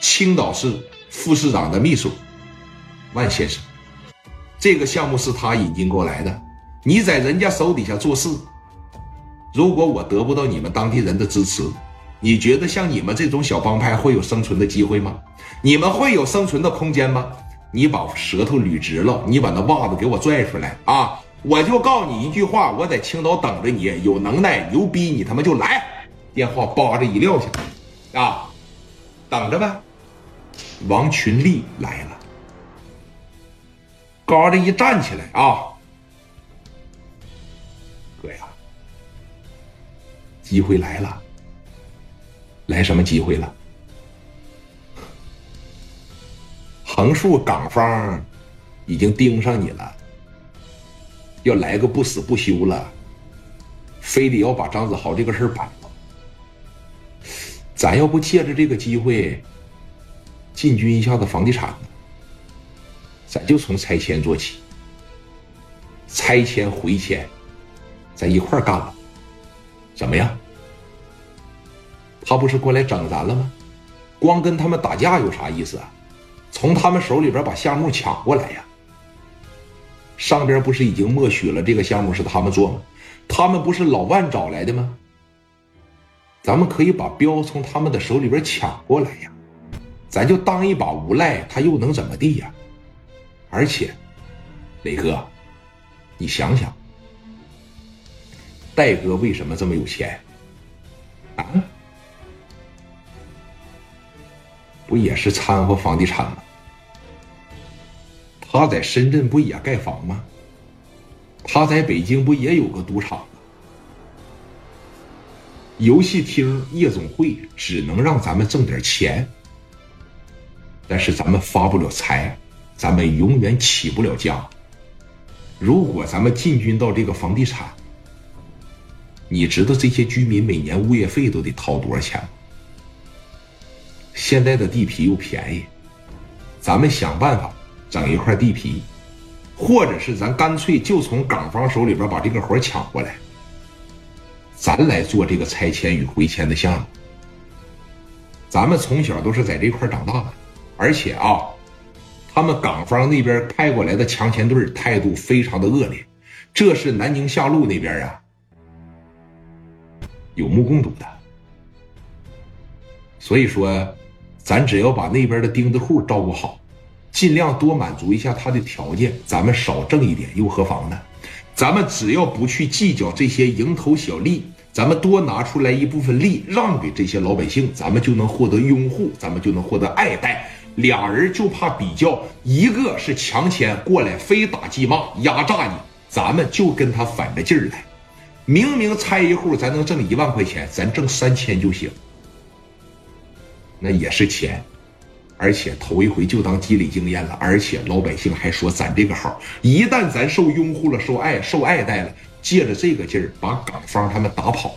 青岛市副市长的秘书万先生。这个项目是他引进过来的，你在人家手底下做事，如果我得不到你们当地人的支持，你觉得像你们这种小帮派会有生存的机会吗？你们会有生存的空间吗？你把舌头捋直了，你把那袜子给我拽出来啊！我就告诉你一句话，我在青岛等着你，有能耐牛逼，你他妈就来！电话叭着一撂下，啊，等着呗。王群力来了。高的一站起来啊，哥呀，机会来了！来什么机会了？横竖港方已经盯上你了，要来个不死不休了，非得要把张子豪这个事儿摆了。咱要不借着这个机会进军一下子房地产？咱就从拆迁做起，拆迁回迁，咱一块干了，怎么样？他不是过来整咱了吗？光跟他们打架有啥意思啊？从他们手里边把项目抢过来呀！上边不是已经默许了这个项目是他们做吗？他们不是老万找来的吗？咱们可以把标从他们的手里边抢过来呀！咱就当一把无赖，他又能怎么地呀？而且，磊哥，你想想，戴哥为什么这么有钱？啊？不也是掺和房地产吗？他在深圳不也盖房吗？他在北京不也有个赌场吗？游戏厅、夜总会只能让咱们挣点钱，但是咱们发不了财。咱们永远起不了家。如果咱们进军到这个房地产，你知道这些居民每年物业费都得掏多少钱吗？现在的地皮又便宜，咱们想办法整一块地皮，或者是咱干脆就从港方手里边把这个活抢过来，咱来做这个拆迁与回迁的项目。咱们从小都是在这块长大的，而且啊。他们港方那边派过来的强钳队态度非常的恶劣，这是南京下路那边啊，有目共睹的。所以说，咱只要把那边的钉子户照顾好，尽量多满足一下他的条件，咱们少挣一点又何妨呢？咱们只要不去计较这些蝇头小利，咱们多拿出来一部分利让给这些老百姓，咱们就能获得拥护，咱们就能获得爱戴。俩人就怕比较，一个是强迁过来非打即骂压榨你，咱们就跟他反着劲儿来。明明拆一户咱能挣一万块钱，咱挣三千就行，那也是钱，而且头一回就当积累经验了，而且老百姓还说咱这个好，一旦咱受拥护了、受爱、受爱戴了，借着这个劲儿把港方他们打跑。